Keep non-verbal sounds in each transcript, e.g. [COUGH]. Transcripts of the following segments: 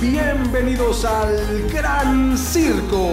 Bienvenidos al Gran Circo.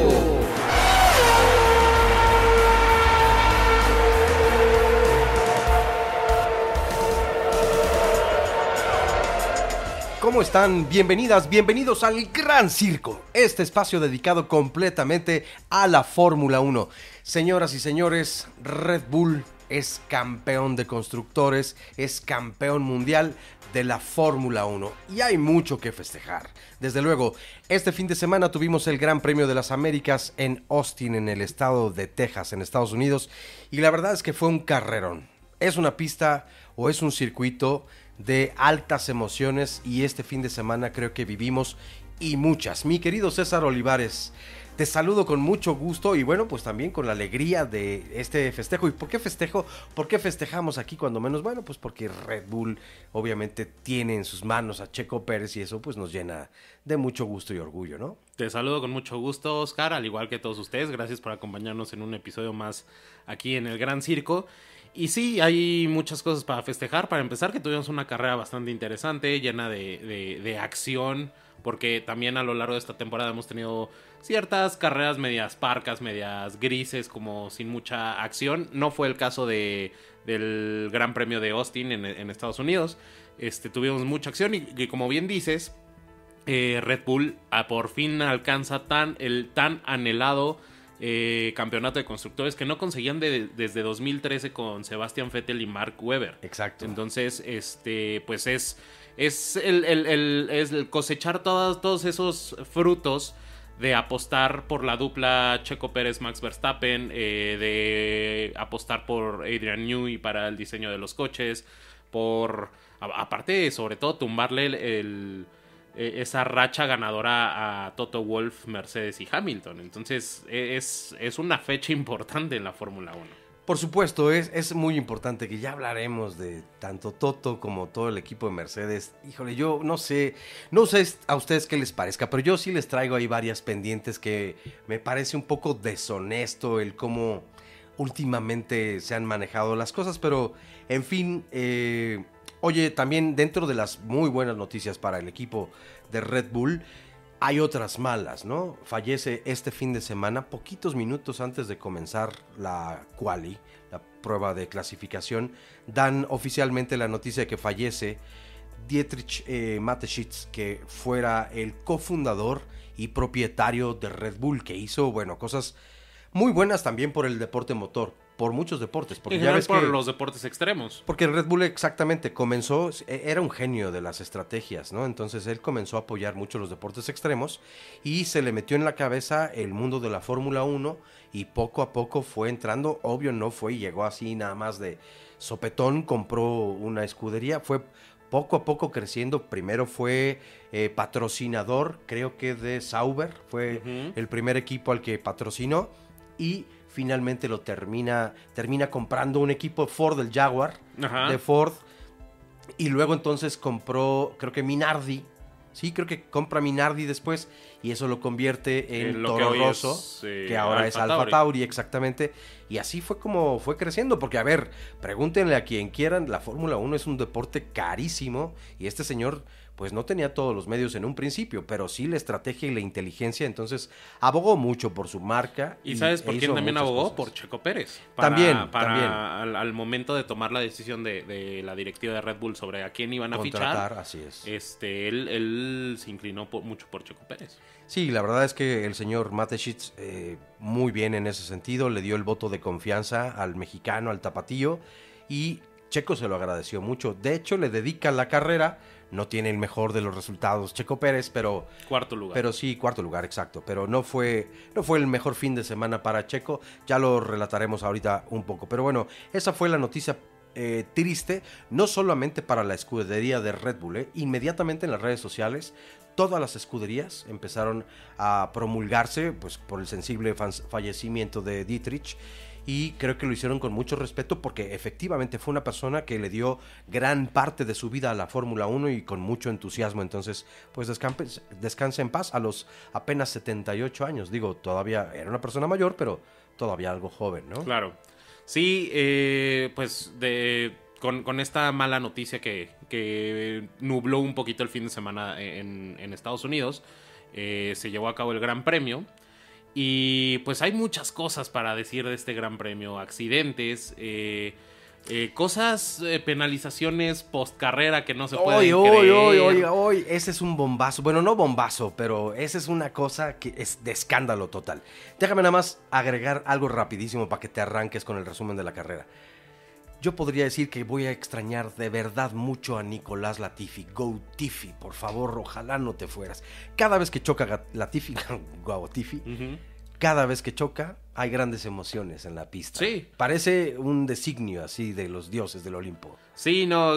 ¿Cómo están? Bienvenidas, bienvenidos al Gran Circo, este espacio dedicado completamente a la Fórmula 1. Señoras y señores, Red Bull es campeón de constructores, es campeón mundial de la Fórmula 1 y hay mucho que festejar. Desde luego, este fin de semana tuvimos el Gran Premio de las Américas en Austin, en el estado de Texas, en Estados Unidos, y la verdad es que fue un carrerón. Es una pista o es un circuito de altas emociones y este fin de semana creo que vivimos y muchas. Mi querido César Olivares, te saludo con mucho gusto y bueno, pues también con la alegría de este festejo. ¿Y por qué festejo? ¿Por qué festejamos aquí cuando menos? Bueno, pues porque Red Bull obviamente tiene en sus manos a Checo Pérez y eso pues nos llena de mucho gusto y orgullo, ¿no? Te saludo con mucho gusto, Oscar, al igual que todos ustedes. Gracias por acompañarnos en un episodio más aquí en el Gran Circo. Y sí, hay muchas cosas para festejar. Para empezar, que tuvimos una carrera bastante interesante, llena de, de, acción, porque también a lo largo de esta temporada hemos tenido ciertas carreras medias parcas, medias grises, como sin mucha acción. No fue el caso de, del Gran Premio de Austin en, Estados Unidos. Este, tuvimos mucha acción y, como bien dices, eh, Red Bull a por fin alcanza tan, el tan anhelado eh, campeonato de constructores que no conseguían desde 2013 con Sebastian Vettel y Mark Webber. Exacto. Entonces, este, pues es, es el, cosechar todos, esos frutos de apostar por la dupla Checo Pérez Max Verstappen, eh, de apostar por Adrian Newey para el diseño de los coches, por aparte sobre todo tumbarle el eh, esa racha ganadora a Toto Wolf, Mercedes y Hamilton. Entonces e, es, es una fecha [LAUGHS] importante en la Fórmula 1. Por supuesto, es, es muy importante que ya hablaremos de tanto Toto como todo el equipo de Mercedes. Híjole, yo no sé, no sé a ustedes qué les parezca, pero yo sí les traigo ahí varias pendientes que me parece un poco deshonesto el cómo últimamente se han manejado las cosas, pero en fin, eh, Oye, también dentro de las muy buenas noticias para el equipo de Red Bull, hay otras malas, ¿no? Fallece este fin de semana, poquitos minutos antes de comenzar la quali, la prueba de clasificación, dan oficialmente la noticia de que fallece Dietrich eh, Mateschitz, que fuera el cofundador y propietario de Red Bull, que hizo, bueno, cosas muy buenas también por el deporte motor por muchos deportes. Porque ya ves por los deportes extremos. Porque Red Bull exactamente comenzó, e, era un genio de las estrategias, ¿no? Entonces él comenzó a apoyar mucho los deportes extremos y se le metió en la cabeza el mundo de la Fórmula 1 y poco a poco fue entrando, obvio no fue y llegó así nada más de sopetón, compró una escudería, fue poco a poco creciendo. Primero fue eh, patrocinador, creo que de Sauber, fue el primer equipo al que patrocinó y finalmente lo termina, termina comprando un equipo Ford, el Jaguar, de Ford. Y luego entonces compró, creo que Minardi. Sí, creo que compra Minardi después y eso lo convierte en Toro Rosso, eh, que ahora es Alfa Tauri, exactamente. Y así fue como fue creciendo, porque a ver, pregúntenle a quien quieran, la Fórmula 1 es un deporte carísimo y este señor pues no tenía todos los medios en un principio, pero sí la estrategia y la inteligencia, entonces abogó mucho por su marca. ¿Y, sabes por e quién también abogó? Por Checo Pérez. también, para Al, momento de tomar la decisión de, la directiva de Red Bull sobre a quién iban a fichar, así es. Este, él, se inclinó mucho por Checo Pérez. Sí, la verdad es que el señor Mateschitz eh, muy bien en ese sentido, le dio el voto de confianza al mexicano, al tapatío, y Checo se lo agradeció mucho. De hecho, le dedica la carrera no tiene el mejor de los resultados. Checo Pérez, pero cuarto lugar. Pero sí, cuarto lugar, exacto, pero no fue no fue el mejor fin de semana para Checo, ya lo relataremos ahorita un poco, pero bueno, esa fue la noticia eh, triste, no solamente para la escudería de Red Bull, eh, inmediatamente en las redes sociales todas las escuderías empezaron a promulgarse pues por el sensible fallecimiento de Dietrich y creo que lo hicieron con mucho respeto porque efectivamente fue una persona que le dio gran parte de su vida a la Fórmula 1 y con mucho entusiasmo. Entonces, pues descanse, en paz a los apenas 78 años. Digo, todavía era una persona mayor, pero todavía algo joven, ¿no? Claro. Sí, eh, pues de con, con esta mala noticia que, que, nubló un poquito el fin de semana en, en Estados Unidos, eh, se llevó a cabo el Gran Premio. Y pues hay muchas cosas para decir de este Gran Premio. Accidentes, eh, eh, cosas, eh, penalizaciones post carrera que no se pueden oye, creer. Oye, oye, oye, ese es un bombazo. Bueno, no bombazo, pero esa es una cosa que es de escándalo total. Déjame nada más agregar algo rapidísimo para que te arranques con el resumen de la carrera. Yo podría decir que voy a extrañar de verdad mucho a Nicolás Latifi. Go Tifi, por favor, ojalá no te fueras. Cada vez que choca Latifi, [LAUGHS] Go Tifi, cada vez que choca hay grandes emociones en la pista. Sí. Parece un designio así de los dioses del Olimpo. Sí, no,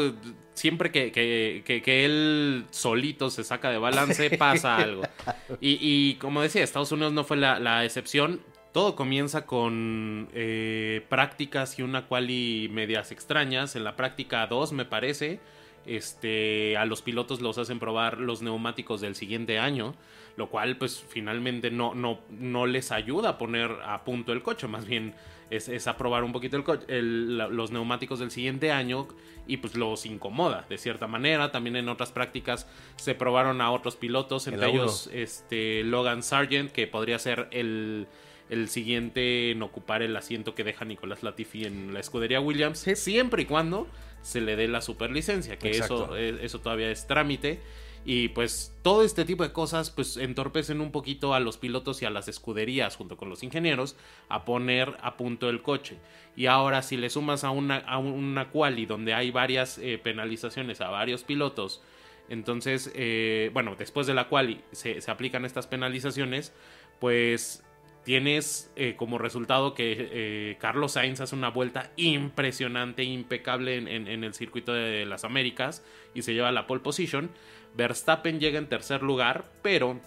siempre que, que- que- que él solito se saca de balance [LAUGHS] pasa algo. Y, y como decía, Estados Unidos no fue la, la excepción. Todo comienza con eh, prácticas y una quali medias extrañas. En la práctica 2, me parece, este, a los pilotos los hacen probar los neumáticos del siguiente año, lo cual pues finalmente no, no, no les ayuda a poner a punto el coche, más bien es, es a probar un poquito el el- los neumáticos del siguiente año y pues los incomoda de cierta manera. También en otras prácticas se probaron a otros pilotos, En entre ellos este, Logan Sargent, que podría ser el, el siguiente en ocupar el asiento que deja Nicolás Latifi en la escudería Williams, Sí. siempre y cuando se le dé la superlicencia, que eso, Exacto. eso todavía es trámite. Y pues todo este tipo de cosas pues entorpecen un poquito a los pilotos y a las escuderías junto con los ingenieros a poner a punto el coche. Y ahora si le sumas a una, a una quali donde hay varias eh, penalizaciones a varios pilotos, entonces, eh, bueno, después de la quali se, se aplican estas penalizaciones, pues tienes eh, como resultado que eh, Carlos Sainz hace una vuelta impresionante, impecable en, en- el circuito de las Américas y se lleva la pole position. Verstappen llega en tercer lugar, pero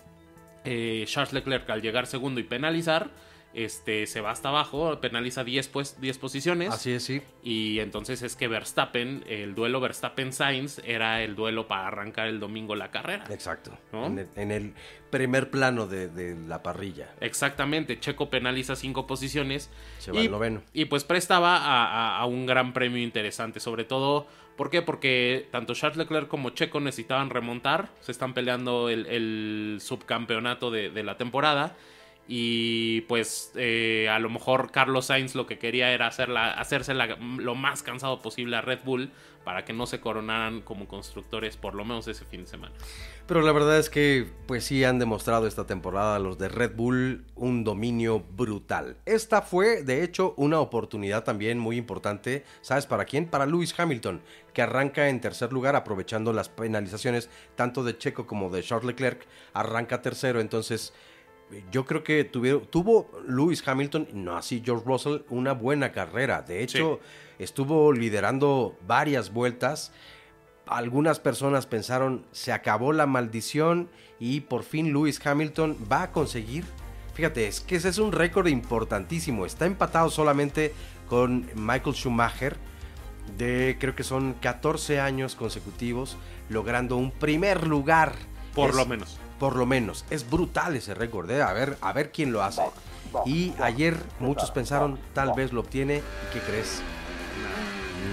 eh, Charles Leclerc al llegar segundo y penalizar, este, se va hasta abajo, penaliza 10, pues, 10 posiciones. Así es, sí. Y entonces es que Verstappen, el duelo Verstappen-Sainz era el duelo para arrancar el domingo la carrera. Exacto. ¿No? En, el, en el primer plano de, de la parrilla. Exactamente, Checo penaliza cinco posiciones. Se va y, noveno. y pues prestaba a, a- a un gran premio interesante, sobre todo, ¿por qué? Porque tanto Charles Leclerc como Checo necesitaban remontar, se están peleando el, el subcampeonato de, de la temporada. Y pues eh, a lo mejor Carlos Sainz lo que quería era hacerla, hacerse la- lo más cansado posible a Red Bull para que no se coronaran como constructores por lo menos ese fin de semana. Pero la verdad es que, pues sí han demostrado esta temporada los de Red Bull un dominio brutal. Esta fue, de hecho, una oportunidad también muy importante, ¿sabes para quién? Para Lewis Hamilton, que arranca en tercer lugar aprovechando las penalizaciones tanto de Checo como de Charles Leclerc, arranca tercero, entonces yo creo que tuvieron- tuvo Lewis Hamilton, no así George Russell, una buena carrera. De hecho, estuvo liderando varias vueltas. Algunas personas pensaron, se acabó la maldición y por fin Lewis Hamilton va a conseguir. Fíjate, es que ese es un récord importantísimo. Está empatado solamente con Michael Schumacher de creo que son 14 años consecutivos logrando un primer lugar. Por Es- lo menos. Por lo menos. Es brutal ese récord, ¿eh? A ver, a ver quién lo hace. Y ayer muchos pensaron, tal vez lo obtiene. ¿Y qué crees?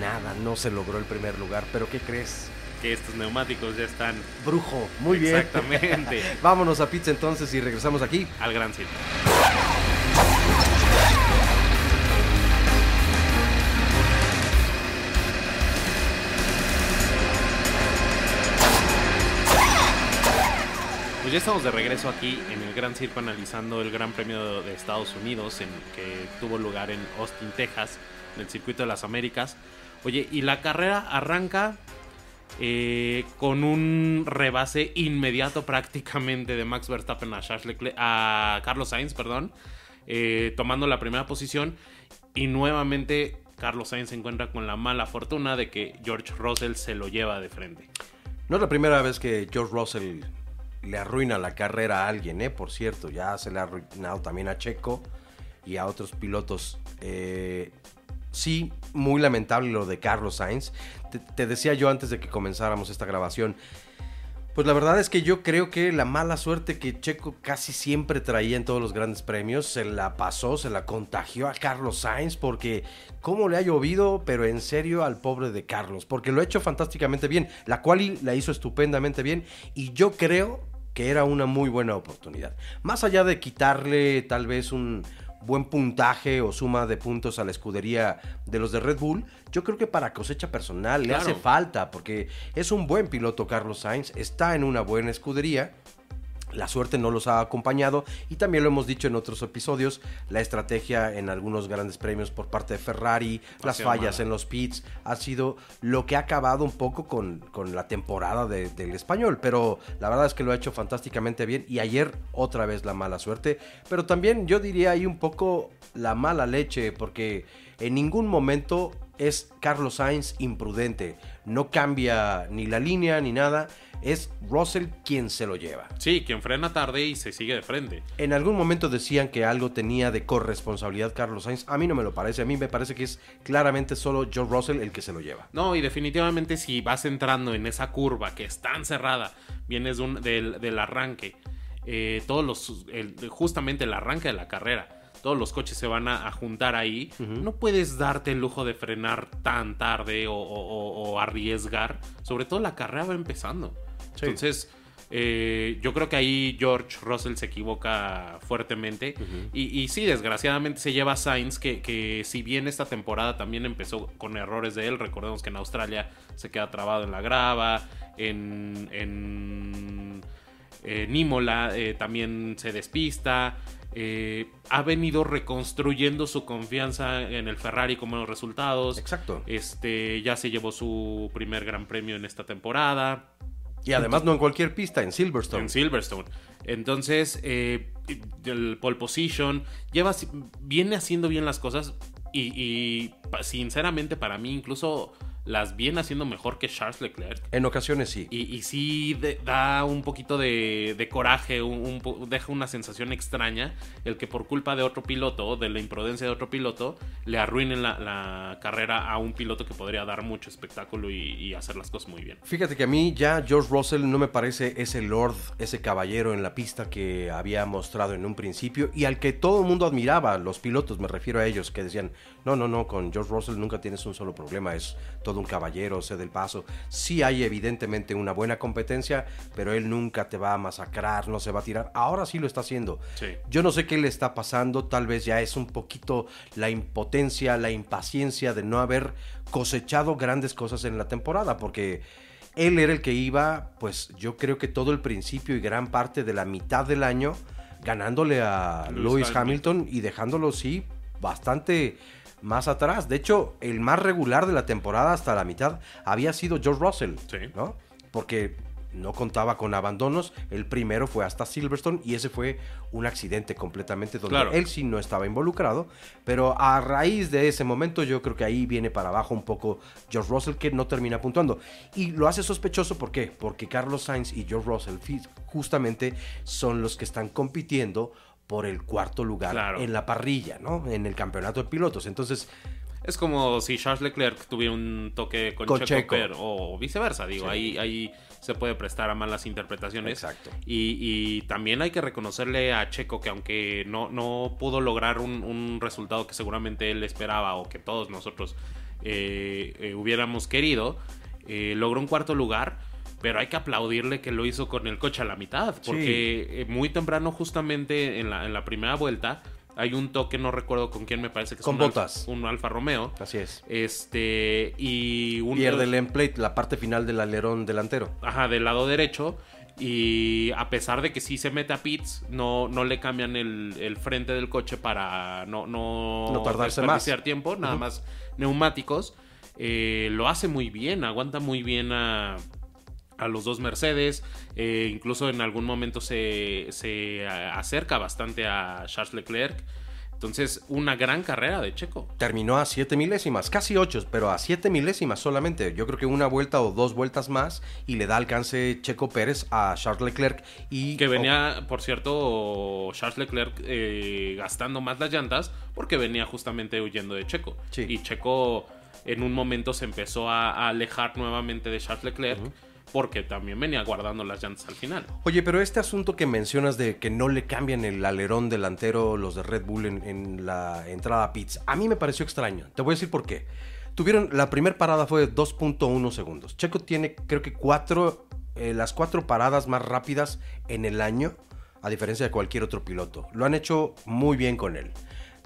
Nada, no se logró el primer lugar. ¿Pero qué crees? Que estos neumáticos ya están Brujo, muy bien. Exactamente. [LAUGHS] Vámonos a pizza entonces y regresamos aquí. al gran circo. Pues ya estamos de regreso aquí en el Gran Circo analizando el Gran Premio de Estados Unidos en, que tuvo lugar en Austin, Texas, en el Circuito de las Américas. Oye, y la carrera arranca eh, con un rebase inmediato prácticamente de Max Verstappen a, Charles a Carlos Sainz, perdón, eh, tomando la primera posición y nuevamente Carlos Sainz se encuentra con la mala fortuna de que George Russell se lo lleva de frente. No es la primera vez que George Russell le arruina la carrera a alguien, ¿eh? Por cierto, ya se le ha arruinado también a Checo y a otros pilotos. Eh, sí, muy lamentable lo de Carlos Sainz. Te, te decía yo antes de que comenzáramos esta grabación, Pues la verdad es que yo creo que la mala suerte que Checo casi siempre traía en todos los grandes premios se la pasó, se la contagió a Carlos Sainz porque cómo le ha llovido, pero en serio al pobre de Carlos, porque lo ha hecho fantásticamente bien, la cual la hizo estupendamente bien y yo creo que era una muy buena oportunidad. Más allá de quitarle tal vez un, buen puntaje o suma de puntos a la escudería de los de Red Bull, yo creo que para cosecha personal le hace falta, porque es un buen piloto Carlos Sainz, está en una buena escudería la suerte no los ha acompañado y también lo hemos dicho en otros episodios, la estrategia en algunos grandes premios por parte de Ferrari, las fallas en los pits, ha sido lo que ha acabado un poco con, con la temporada del español, pero la verdad es que lo ha hecho fantásticamente bien y ayer otra vez la mala suerte, pero también yo diría ahí un poco la mala leche porque en ningún momento es Carlos Sainz imprudente, no cambia ni la línea ni nada es Russell quien se lo lleva. Sí, quien frena tarde y se sigue de frente. En algún momento decían que algo tenía de corresponsabilidad Carlos Sainz. A mí no me lo parece. A mí me parece que es claramente solo George Russell el que se lo lleva. No, y definitivamente si vas entrando en esa curva que es tan cerrada, vienes del, arranque, eh, todos los, justamente el arranque de la carrera todos los coches se van a, juntar ahí, no puedes darte el lujo de frenar tan tarde o, arriesgar. Sobre todo la carrera va empezando. Entonces, eh, yo creo que ahí George Russell se equivoca fuertemente. y, sí, desgraciadamente se lleva Sainz, que, que, si bien esta temporada también empezó con errores de él, recordemos que en Australia se queda trabado en la grava, en, en, Imola eh, también se despista. Eh, ha venido reconstruyendo su confianza en el Ferrari con buenos resultados. Exacto. Este, ya se llevó su primer gran premio en esta temporada. Y además no en cualquier pista, en Silverstone. En Silverstone. Entonces, eh, el pole position, lleva, viene haciendo bien las cosas y, y sinceramente para mí incluso las viene haciendo mejor que Charles Leclerc. En ocasiones sí. Y, y sí da un poquito de, coraje, un, deja una sensación extraña el que por culpa de otro piloto, de la imprudencia de otro piloto, le arruinen la, carrera a un piloto que podría dar mucho espectáculo y, hacer las cosas muy bien. Fíjate que a mí ya George Russell no me parece ese lord, ese caballero en la pista que había mostrado en un principio y al que todo el mundo admiraba, los pilotos, me refiero a ellos, que decían, no, no, no, con George Russell nunca tienes un solo problema, es todo un caballero, sé del paso. Sí hay evidentemente una buena competencia, pero él nunca te va a masacrar, no se va a tirar. Ahora sí lo está haciendo. Yo no sé qué le está pasando, tal vez ya es un poquito la impotencia, la impaciencia de no haber cosechado grandes cosas en la temporada, porque él era el que iba, pues yo creo que todo el principio y gran parte de la mitad del año ganándole a Lewis Hamilton y dejándolo, sí, bastante más atrás. De hecho, el más regular de la temporada hasta la mitad había sido George Russell, ¿no? Porque no contaba con abandonos. El primero fue hasta Silverstone y ese fue un accidente completamente donde él sí no estaba involucrado. Pero a raíz de ese momento yo creo que ahí viene para abajo un poco George Russell que no termina puntuando. Y lo hace sospechoso, ¿por qué? Porque Carlos Sainz y George Russell justamente son los que están compitiendo por el cuarto lugar en la parrilla, ¿no? En el campeonato de pilotos. Entonces. Es como si Charles Leclerc tuviera un toque con, Checo, o viceversa, digo, ahí, ahí se puede prestar a malas interpretaciones. Exacto. Y, también hay que reconocerle a Checo que aunque no, no pudo lograr un, resultado que seguramente él esperaba o que todos nosotros eh, eh, hubiéramos querido, eh, logró un cuarto lugar pero hay que aplaudirle que lo hizo con el coche a la mitad, porque eh, muy temprano justamente en la, en la primera vuelta hay un toque, no recuerdo con quién me parece que es con un, botas. un Alfa Romeo. Así es. Este, y un... Pierde el emplate, la parte final del alerón delantero. Ajá, del lado derecho. Y a pesar de que sí se mete a pits, no, no le cambian el, frente del coche para no, no, no tardarse más. tiempo, nada más neumáticos. Eh, lo hace muy bien, aguanta muy bien a, a los dos Mercedes, eh, incluso en algún momento se, acerca bastante a Charles Leclerc. Entonces, una gran carrera de Checo. Terminó a siete milésimas, casi ocho, pero a siete milésimas solamente. Yo creo que una vuelta o dos vueltas más y le da alcance Checo Pérez a Charles Leclerc. Y, que venía, por cierto, Charles Leclerc eh, gastando más las llantas porque venía justamente huyendo de Checo. Y Checo en un momento se empezó a, alejar nuevamente de Charles Leclerc porque también venía guardando las llantas al final. Oye, pero este asunto que mencionas de que no le cambian el alerón delantero los de Red Bull en, la entrada a pits, a mí me pareció extraño. Te voy a decir por qué. Tuvieron, la primera parada fue de 2.1 segundos. Checo tiene, creo que cuatro, eh, las cuatro paradas más rápidas en el año, a diferencia de cualquier otro piloto. Lo han hecho muy bien con él.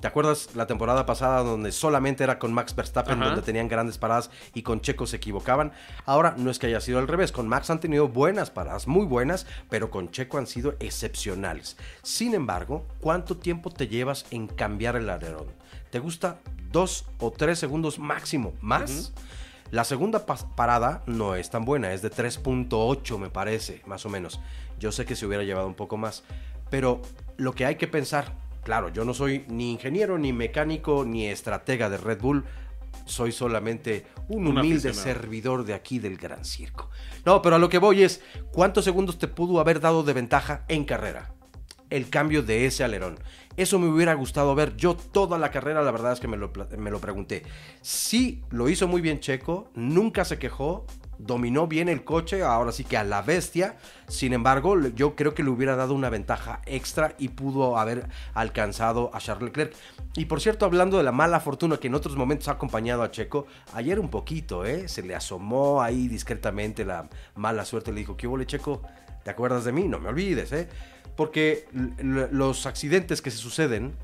¿Te acuerdas la temporada pasada donde solamente era con Max Verstappen, Ajá. donde tenían grandes paradas y con Checo se equivocaban? Ahora no es que haya sido al revés, con Max han tenido buenas paradas, muy buenas, pero con Checo han sido excepcionales. Sin embargo, ¿cuánto tiempo te llevas en cambiar el alerón? ¿Te gusta dos o tres segundos máximo? ¿Más? La segunda parada no es tan buena, es de 3.8 me parece, más o menos. Yo sé que se hubiera llevado un poco más, pero lo que hay que pensar, claro, yo no soy ni ingeniero, ni mecánico, ni estratega de Red Bull, soy solamente un humilde servidor de aquí del Gran Circo. No, pero a lo que voy es, ¿cuántos segundos te pudo haber dado de ventaja en carrera? el cambio de ese alerón. Eso me hubiera gustado ver. Yo toda la carrera, la verdad es que me lo, me lo pregunté. Sí, lo hizo muy bien Checo, nunca se quejó, dominó bien el coche, ahora sí que a la bestia. Sin embargo, yo creo que le hubiera dado una ventaja extra y pudo haber alcanzado a Charles Leclerc. Y por cierto, hablando de la mala fortuna que en otros momentos ha acompañado a Checo, ayer un poquito, ¿eh? Se le asomó ahí discretamente la mala suerte. Le dijo, ¿qué hubo, Checo? ¿Te acuerdas de mí? No me olvides, ¿eh? Porque los accidentes que se suceden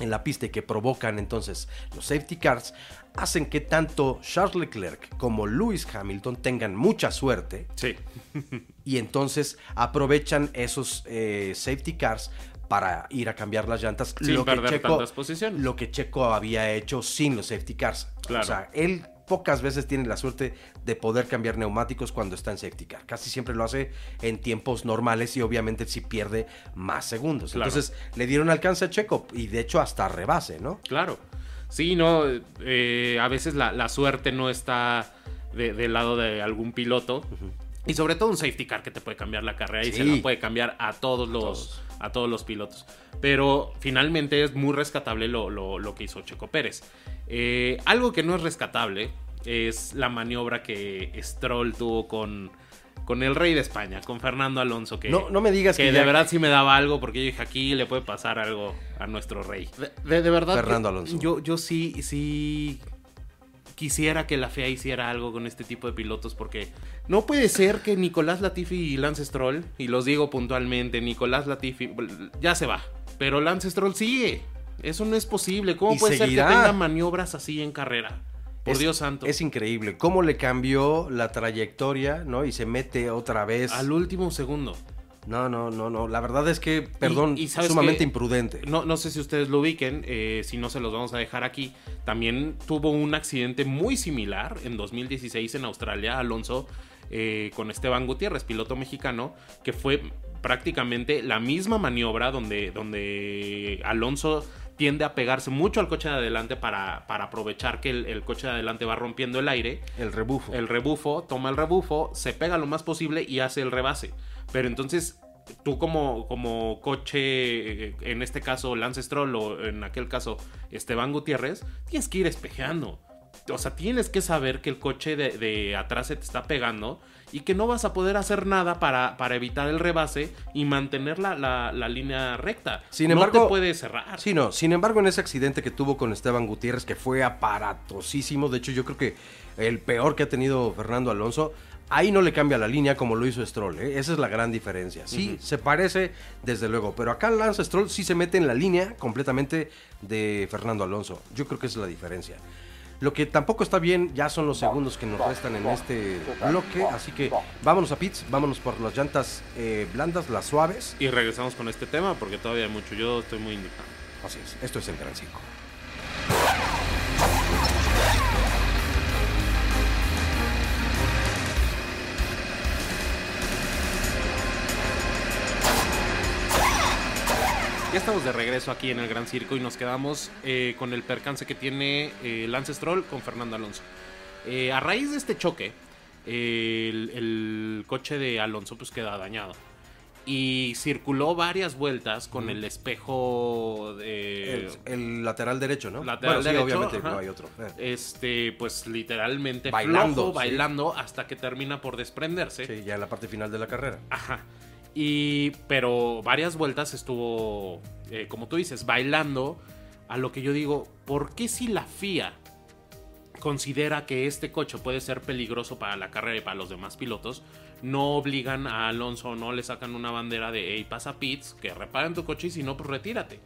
en la pista y que provocan entonces los safety cars hacen que tanto Charles Leclerc como Lewis Hamilton tengan mucha suerte Sí. y entonces aprovechan esos eh, safety cars para ir a cambiar las llantas. Sin perder tantas posiciones. Lo que Checo había hecho sin los safety cars. Claro. O sea, él pocas veces tiene la suerte de poder cambiar neumáticos cuando está en safety car. Casi siempre lo hace en tiempos normales y obviamente si pierde más segundos. Claro. Entonces le dieron alcance a Checo y de hecho hasta rebase, ¿no? Claro. Sí, no, eh, a veces la, la suerte no está de- del lado de algún piloto. Y sobre todo un safety car que te puede cambiar la carrera y se la puede cambiar a todos los, a todos los pilotos. Pero finalmente es muy rescatable lo, lo- lo que hizo Checo Pérez. Eh, algo que no es rescatable es la maniobra que Stroll tuvo con, con el rey de España, con Fernando Alonso. Que, No- no me digas que de ya- verdad sí me daba algo porque yo dije aquí le puede pasar algo a nuestro rey. De, de- de verdad. Fernando que Alonso. Yo, yo sí, sí quisiera que la FIA hiciera algo con este tipo de pilotos porque no puede ser que Nicolás Latifi y Lance Stroll, y los digo puntualmente, Nicolás Latifi ya se va, pero Lance Stroll sigue. Eso no es posible. ¿Cómo puede seguirá. ser que tenga maniobras así en carrera? Por Es- Dios santo. Es increíble cómo le cambió la trayectoria, ¿no? Y se mete otra vez. Al último segundo. No, no, no, no. La verdad es que, perdón, y ¿sabes sumamente imprudente. No, no sé si ustedes lo ubiquen, eh, si no se los vamos a dejar aquí. También tuvo un accidente muy similar en 2016 en Australia, Alonso, eh, con Esteban Gutiérrez, piloto mexicano, que fue prácticamente la misma maniobra donde, donde Alonso tiende a pegarse mucho al coche de adelante para, para aprovechar que el, el coche de adelante va rompiendo el aire El rebufo. el rebufo, toma el rebufo, se pega lo más posible y hace el rebase. Pero entonces tú como, como coche, eh, en este caso Lance Stroll o en aquel caso Esteban Gutiérrez, tienes que ir espejeando. O sea, tienes que saber que el coche de, de atrás se te está pegando y que no vas a poder hacer nada para, para evitar el rebase y mantener la, la- la línea recta. Sin no embargo- te puede cerrar. Sí, no. Sin embargo, en ese accidente que tuvo con Esteban Gutiérrez, que fue aparatosísimo, de hecho yo creo que el peor que ha tenido Fernando Alonso, ahí no le cambia la línea como lo hizo Stroll. ¿eh? Esa es la gran diferencia. Sí, se parece, desde luego, pero acá Lance Stroll sí se mete en la línea completamente de Fernando Alonso. Yo creo que esa es la diferencia. Lo que tampoco está bien ya son los segundos que nos restan en este bloque, así que vámonos a pits, vámonos por las llantas eh, blandas, las suaves. Y regresamos con este tema porque todavía hay mucho. Yo estoy muy indignado. Así es, esto es el Gran Circo. Ya estamos de regreso aquí en el Gran Circo y nos quedamos eh, con el percance que tiene eh, Lance Stroll con Fernando Alonso. Eh, a raíz de este choque, eh, el, el coche de Alonso pues queda dañado. y circuló varias vueltas con el espejo de... El, el lateral derecho, ¿no? Lateral Bueno, sí, derecho, obviamente ajá. no hay otro. Eh, Este, pues literalmente Bailando, flojo, sí. bailando hasta que termina por desprenderse. Sí, ya en la parte final de la carrera. Ajá. Y, pero varias vueltas estuvo, eh, como tú dices, bailando. A lo que yo digo, ¿por qué si la FIA considera que este coche puede ser peligroso para la carrera y para los demás pilotos, no obligan a Alonso, no le sacan una bandera de, hey, pasa pits, que reparen tu coche y si no, pues retírate.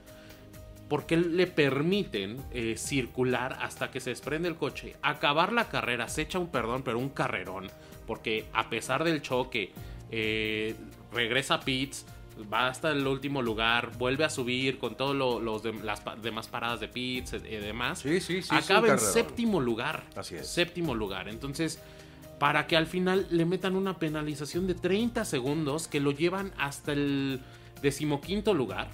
¿Por qué le permiten eh, circular hasta que se desprende el coche? Acabar la carrera, se echa un perdón, pero un carrerón. Porque a pesar del choque, eh, regresa a pits, va hasta el último lugar, vuelve a subir con todas las pa- demás paradas de pits y demás. Sí, sí, sí. Acaba en séptimo lugar. Así es. Séptimo lugar. Entonces, para que al final le metan una penalización de 30 segundos que lo llevan hasta el decimoquinto lugar,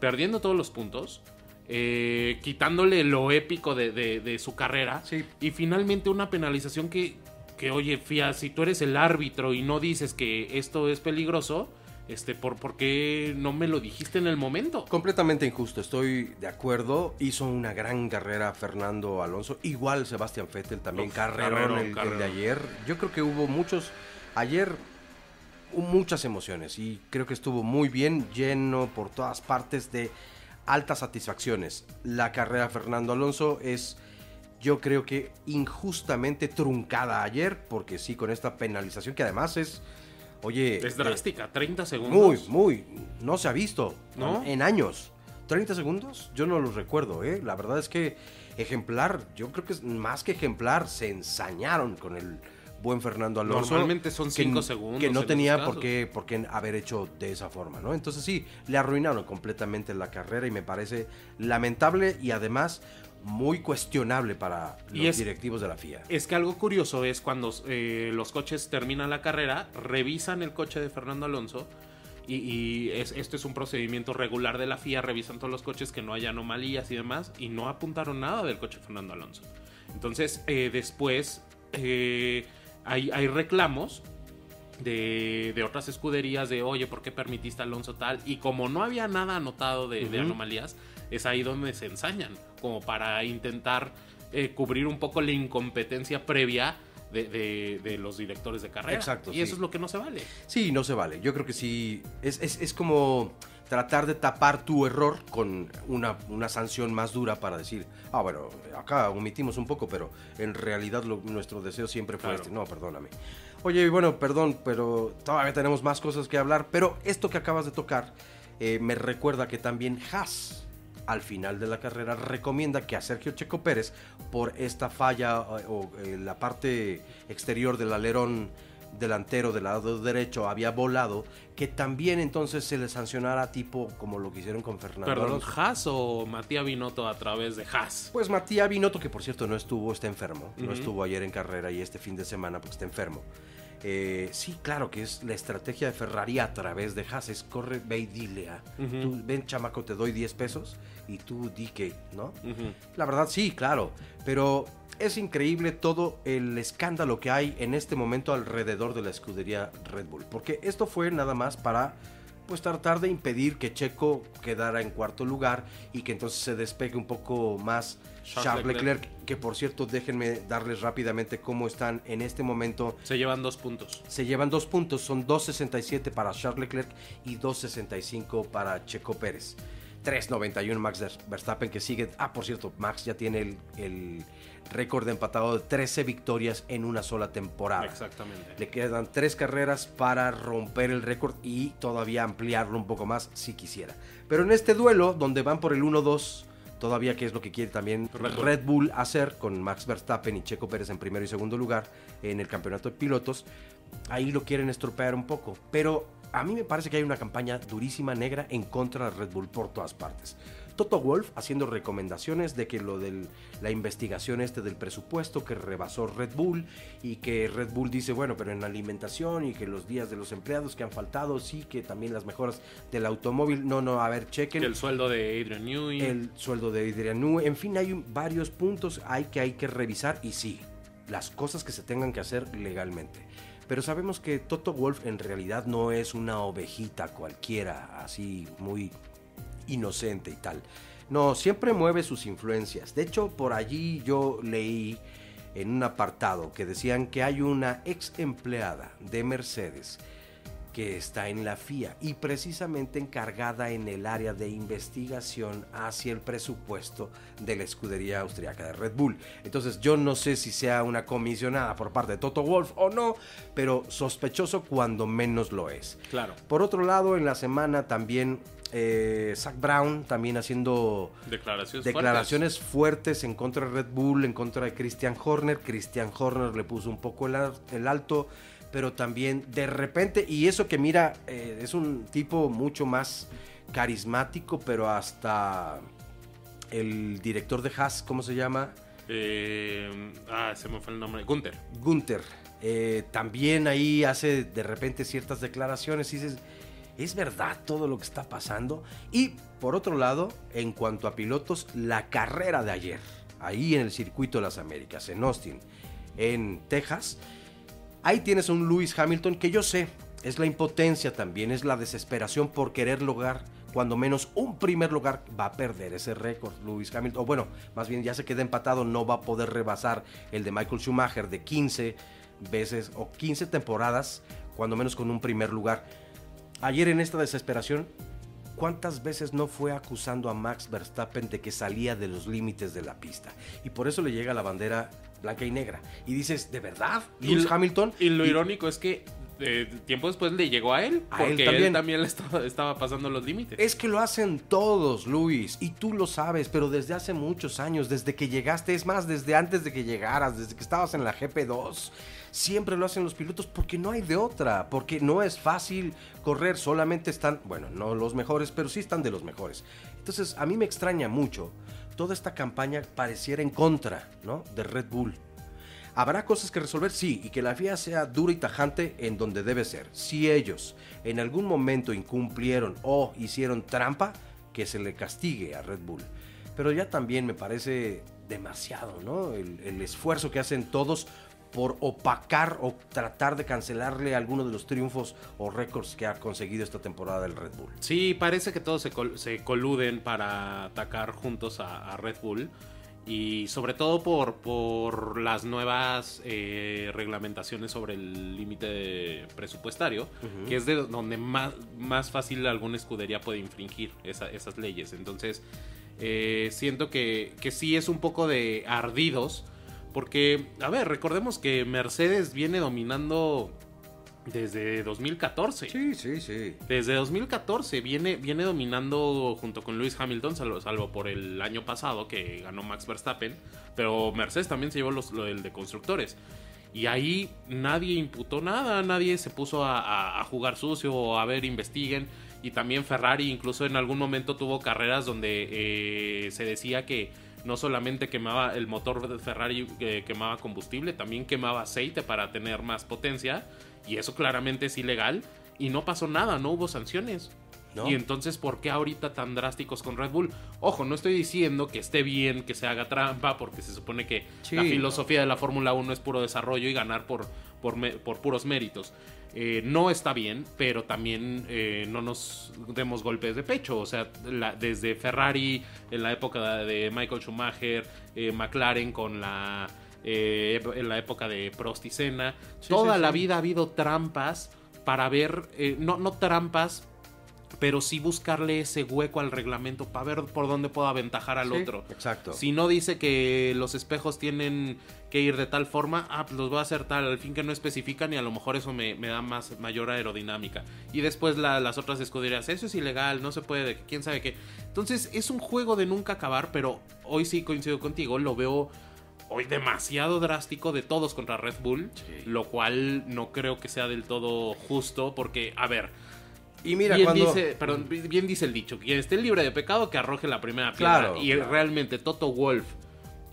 perdiendo todos los puntos, eh, quitándole lo épico de, de- de su carrera. Sí. Y finalmente una penalización que, que, oye, Fia, si tú eres el árbitro y no dices que esto es peligroso, este, ¿por, ¿por qué no me lo dijiste en el momento? Completamente injusto, estoy de acuerdo. Hizo una gran carrera Fernando Alonso. Igual Sebastián Vettel también. Carrerón, el- el, de ayer. Yo creo que hubo muchos. Ayer hubo muchas emociones y creo que estuvo muy bien, lleno por todas partes de altas satisfacciones. La carrera Fernando Alonso es. Yo creo que injustamente truncada ayer, porque sí, con esta penalización que además es, oye, Es eh, drástica, 30 segundos. muy, muy. No se ha visto. ¿No? En años. 30 segundos, yo no los recuerdo, ¿eh? La verdad es que ejemplar, yo creo que es más que ejemplar, se ensañaron con el buen Fernando Alonso. Normalmente son que- cinco segundos Que no en tenía por qué, por qué haber hecho de esa forma, ¿no? Entonces sí, le arruinaron completamente la carrera y me parece lamentable y además muy cuestionable para Y los es- directivos de la FIA. Es que algo curioso es cuando eh, los coches terminan la carrera, revisan el coche de Fernando Alonso y, y es, esto es un procedimiento regular de la FIA, revisan todos los coches que no haya anomalías y demás y no apuntaron nada del coche de Fernando Alonso. Entonces eh, después eh, hay, hay reclamos de, de otras escuderías de, oye, ¿por qué permitiste a Alonso tal? Y como no había nada anotado de, anomalías, es ahí donde se ensañan, como para intentar eh, cubrir un poco la incompetencia previa de, de- de los directores de carrera. Exacto, Y sí. eso es lo que no se vale. Sí, no se vale. Yo creo que sí. Es, es- es como tratar de tapar tu error con una, una sanción más dura para decir, ah, bueno, acá omitimos un poco, pero en realidad lo- nuestro deseo siempre fue Claro. este. No, perdóname. Oye, bueno, perdón, pero todavía tenemos más cosas que hablar. Pero esto que acabas de tocar eh, me recuerda que también Haas al final de la carrera recomienda que a Sergio Checo Pérez por esta falla o eh, la parte exterior del alerón delantero del lado derecho había volado, que también entonces se le sancionara tipo como lo que hicieron con Fernando Perdón, Alonso. ¿Haas o Matías Binotto a través de Haas? Pues Matías Binotto, que por cierto no estuvo, está enfermo, no estuvo ayer en carrera y este fin de semana porque está enfermo. Eh, sí, claro que es la estrategia de Ferrari a través de Haas, es corre, ve y dile a, Ujú. tú, ven chamaco, te doy 10 pesos y tú di que, ¿no? La verdad sí, claro, pero es increíble todo el escándalo que hay en este momento alrededor de la escudería Red Bull, porque esto fue nada más para pues tratar de impedir que Checo quedara en cuarto lugar y que entonces se despegue un poco más Charles Charles Leclerc. Leclerc, que por cierto déjenme darles rápidamente cómo están en este momento. Se llevan dos puntos. Se llevan dos puntos, son 2.67 para Charles Leclerc y 2.65 para Checo Pérez. 3.91 Max Verstappen que sigue. Ah, por cierto, Max ya tiene el, el récord de empatado de 13 victorias en una sola temporada. Exactamente. Le quedan tres carreras para romper el récord y todavía ampliarlo un poco más si quisiera. Pero en este duelo, donde van por el 1-2, todavía que es lo que quiere también Red. Bull. hacer con Max Verstappen y Checo Pérez en primero y segundo lugar en el campeonato de pilotos, ahí lo quieren estropear un poco. Pero a mí me parece que hay una campaña durísima negra en contra de Red Bull por todas partes. Toto Wolf haciendo recomendaciones de que lo de la investigación este del presupuesto que rebasó Red Bull y que Red Bull dice, bueno, pero en alimentación y que los días de los empleados que han faltado, sí, que también las mejoras del automóvil, no, no, a ver, chequen El sueldo de Adrian Newey. el sueldo de Adrian Newey, en fin, hay un- varios puntos hay que hay que revisar y sí, las cosas que se tengan que hacer legalmente. Pero sabemos que Toto Wolf en realidad no es una ovejita cualquiera, así muy inocente y tal. No, siempre mueve sus influencias. De hecho, por allí yo leí en un apartado que decían que hay una ex empleada de Mercedes que está en la FIA y precisamente encargada en el área de investigación hacia el presupuesto de la escudería austriaca de Red Bull. Entonces yo no sé si sea una comisionada por parte de Toto Wolf o no, pero sospechoso cuando menos lo es. Claro. Por otro lado, en la semana también eh, Zach Brown también haciendo declaraciones, declaraciones fuertes. en contra de Red Bull, en contra de Christian Horner. Christian Horner le puso un poco el, alto, pero también de repente, y eso que mira, eh, es un tipo mucho más carismático, pero hasta el director de Haas, ¿cómo se llama? Eh, ah, se me fue el nombre. Gunther. Gunther. también ahí hace de repente ciertas declaraciones y dices ¿Es verdad todo lo que está pasando? Y por otro lado, en cuanto a pilotos, la carrera de ayer, ahí en el circuito de las Américas, en Austin, en Texas, ahí tienes un Lewis Hamilton que yo sé, es la impotencia también, es la desesperación por querer lograr cuando menos un primer lugar va a perder ese récord Lewis Hamilton, o bueno, más bien ya se queda empatado, no va a poder rebasar el de Michael Schumacher de 15 veces o 15 temporadas, cuando menos con un primer lugar ayer en esta desesperación, ¿cuántas veces no fue acusando a Max Verstappen de que salía de los límites de la pista? Y por eso le llega la bandera blanca y negra. Y dices, ¿de verdad? ¿Y Hamilton? Y lo irónico es que eh, tiempo después le llegó a él, porque él también, le estaba, pasando los límites. Es que lo hacen todos, Luis, y tú lo sabes, pero desde hace muchos años, desde que llegaste, es más, desde antes de que llegaras, desde que estabas en la GP2, siempre lo hacen los pilotos porque no hay de otra, porque no es fácil correr, solamente están, bueno, no los mejores, pero sí están de los mejores. Entonces, a mí me extraña mucho, toda esta campaña pareciera en contra, ¿no? De Red Bull. ¿Habrá cosas que resolver? Sí, y que la FIA sea dura y tajante en donde debe ser. Si ellos en algún momento incumplieron o hicieron trampa, que se le castigue a Red Bull. Pero ya también me parece demasiado, ¿no? El, el esfuerzo que hacen todos por opacar o tratar de cancelarle alguno de los triunfos o récords que ha conseguido esta temporada el Red Bull. Sí, parece que todos se, coluden para atacar juntos a, Red Bull y sobre todo por, por las nuevas eh, reglamentaciones sobre el límite presupuestario, que es de donde más, más fácil alguna escudería puede infringir esas leyes. Entonces, eh, siento que, que sí es un poco de ardidos porque, a ver, recordemos que Mercedes viene dominando desde 2014. Sí, sí, sí. Desde 2014 viene, viene dominando junto con Lewis Hamilton, salvo, por el año pasado que ganó Max Verstappen. Pero Mercedes también se llevó lo del de constructores. Y ahí nadie imputó nada, nadie se puso a, jugar sucio o a ver, investiguen. Y también Ferrari incluso en algún momento tuvo carreras donde eh, se decía que no solamente quemaba el motor de Ferrari, eh, quemaba combustible, también quemaba aceite para tener más potencia. Y eso claramente es ilegal. Y no pasó nada, no hubo sanciones. Y entonces, ¿por qué ahorita tan drásticos con Red Bull? Ojo, no estoy diciendo que esté bien que se haga trampa, porque se supone que la filosofía de la Fórmula 1 es puro desarrollo y ganar por, por, por puros méritos. Eh, no está bien, pero también eh, no nos demos golpes de pecho. O sea, desde Ferrari en la época de Michael Schumacher, eh, McLaren con la en la época de Prost y Senna, toda la vida ha habido trampas para ver, no, no trampas pero sí buscarle ese hueco al reglamento para ver por dónde puedo aventajar al otro. Exacto. Si no dice que los espejos tienen que ir de tal forma, ah, pues los voy a hacer tal, al fin que no especifican y a lo mejor eso me, da más mayor aerodinámica. Y después las otras escuderías, eso es ilegal, no se puede, quién sabe qué. Entonces es un juego de nunca acabar, pero hoy sí coincido contigo, lo veo hoy demasiado drástico de todos contra Red Bull, lo cual no creo que sea del todo justo porque, a ver, y mira, bien dice, perdón, bien dice el dicho, quien esté libre de pecado que arroje la primera piedra. y realmente Toto Wolf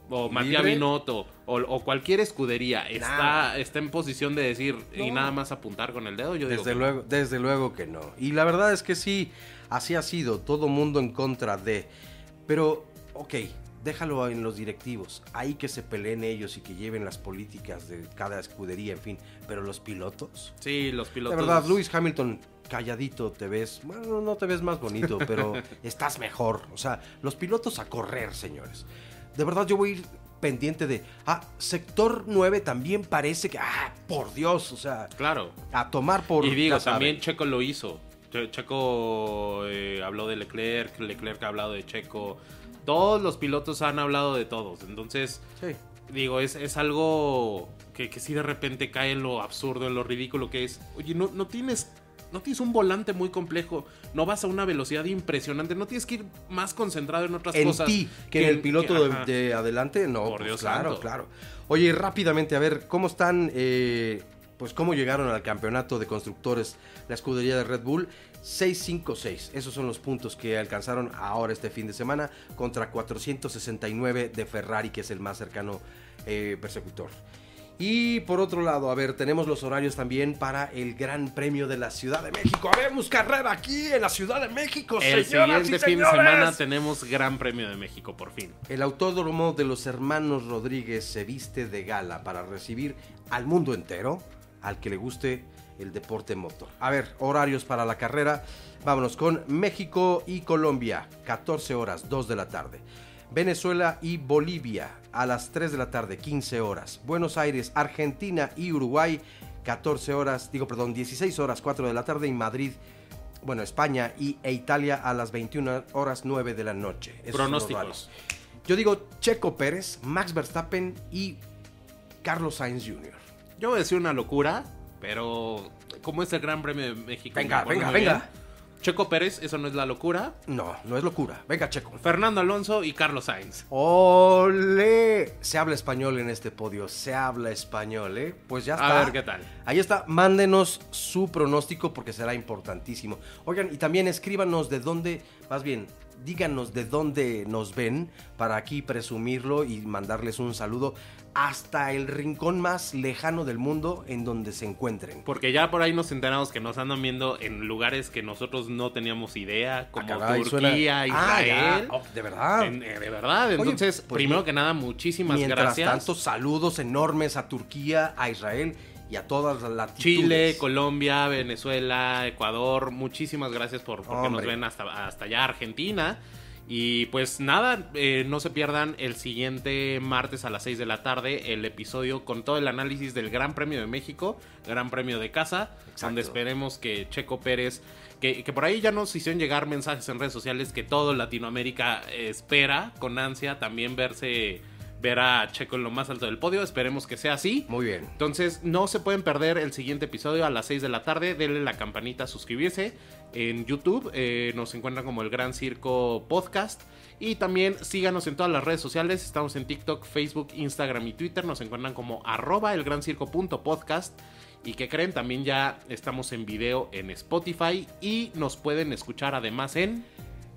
o Matías Binotto o, cualquier escudería está, está en posición de decir y nada más apuntar con el dedo, yo desde luego, desde luego que no. Y la verdad es que sí, así ha sido, todo mundo en contra de. Pero, ok, déjalo en los directivos, ahí que se peleen ellos y que lleven las políticas de cada escudería, en fin, pero los pilotos. Sí, los pilotos. De verdad, Lewis Hamilton, calladito te ves, bueno, no te ves más bonito, pero [LAUGHS] estás mejor. O sea, los pilotos a correr, señores. De verdad, yo voy a ir pendiente de, ah, sector 9 también parece que, ah, por Dios, o sea, Claro. a tomar por... Y digo, también Checo lo hizo. Che- Checo eh, habló de Leclerc, Leclerc ha hablado de Checo. Todos los pilotos han hablado de todos. Entonces, Sí. digo, es, es algo que, que sí de repente cae en lo absurdo, en lo ridículo que es. Oye, no, no tienes. No tienes un volante muy complejo, no vas a una velocidad impresionante, no tienes que ir más concentrado en otras en cosas. ti, que, en el piloto de, de adelante, no, Por pues Dios claro, santo. claro. Oye, rápidamente, a ver, ¿cómo están, eh, pues cómo llegaron al campeonato de constructores la escudería de Red Bull? 6-5-6, esos son los puntos que alcanzaron ahora este fin de semana contra 469 de Ferrari, que es el más cercano eh, persecutor. Y por otro lado, a ver, tenemos los horarios también para el Gran Premio de la Ciudad de México. Habemos carrera aquí en la Ciudad de México, El señoras siguiente y fin de señores. semana tenemos Gran Premio de México, por fin. El autódromo de los hermanos Rodríguez se viste de gala para recibir al mundo entero, al que le guste el deporte motor. A ver, horarios para la carrera. Vámonos con México y Colombia, 14 horas, 2 de la tarde. Venezuela y Bolivia, a las 3 de la tarde, 15 horas. Buenos Aires, Argentina y Uruguay, 14 horas, digo, perdón, 16 horas, 4 de la tarde. Y Madrid, bueno, España y, e Italia a las 21 horas, 9 de la noche. Esos Pronósticos. Yo digo Checo Pérez, Max Verstappen y Carlos Sainz Jr. Yo voy a decir una locura, pero como es el Gran Premio de México. Venga, venga, venga. bien. Checo Pérez, eso no es la locura. No, no es locura. Venga, Checo. Fernando Alonso y Carlos Sainz. ¡Ole! Se habla español en este podio, se habla español, ¿eh? Pues ya está. A ver qué tal. Ahí está, mándenos su pronóstico porque será importantísimo. Oigan, y también escríbanos de dónde, más bien, díganos de dónde nos ven para aquí presumirlo y mandarles un saludo hasta el rincón más lejano del mundo en donde se encuentren. Porque ya por ahí nos enteramos que nos andan viendo en lugares que nosotros no teníamos idea, como Ah, caray, Turquía, suena- Ah, Israel. Oh, de verdad. En- eh, de verdad, Oye, entonces, pues, primero que nada, muchísimas Mientras gracias. tanto, saludos enormes a Turquía, a Israel y a todas las latitudes. Chile, Colombia, Venezuela, Ecuador, muchísimas gracias por porque nos ven hasta, hasta allá, Argentina. Y pues nada, eh, no se pierdan el siguiente martes a las 6 de la tarde el episodio con todo el análisis del Gran Premio de México, Gran Premio de casa, Exacto. donde esperemos que Checo Pérez, que, que por ahí ya nos hicieron llegar mensajes en redes sociales que todo Latinoamérica espera con ansia también verse, ver a Checo en lo más alto del podio, esperemos que sea así. Muy bien. Entonces, no se pueden perder el siguiente episodio a las 6 de la tarde. Denle la campanita suscribirse en YouTube. eh, nos encuentran como el Gran Circo Podcast. Y también síganos en todas las redes sociales. Estamos en TikTok, Facebook, Instagram y Twitter. Nos encuentran como arroba elgrancirco.podcast. Y que creen, también ya estamos en video en Spotify. Y nos pueden escuchar además en...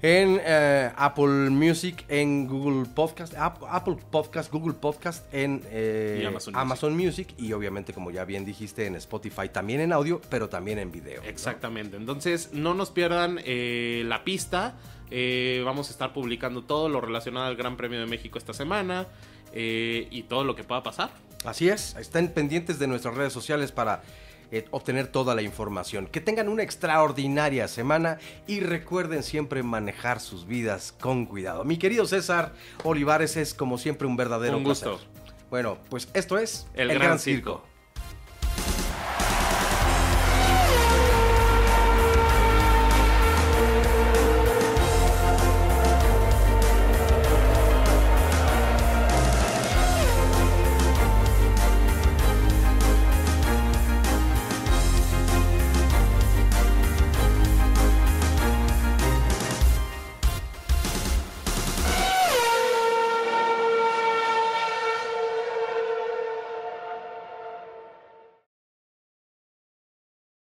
En eh, Apple Music, en Google Podcast, Ap- Apple Podcast, Google Podcast, en eh, Amazon Amazon, Music. y obviamente, como ya bien dijiste, en Spotify, también en audio, pero también en video. ¿no? Exactamente. Entonces, no nos pierdan eh, la pista. Eh, vamos a estar publicando todo lo relacionado al Gran Premio de México esta semana y todo lo que pueda pasar. Así es, estén pendientes de nuestras redes sociales para eh, obtener toda la información. Que tengan una extraordinaria semana y recuerden siempre manejar sus vidas con cuidado. Mi querido César Olivares es como siempre un verdadero Un gusto. placer. Bueno, pues esto es El Gran Circo.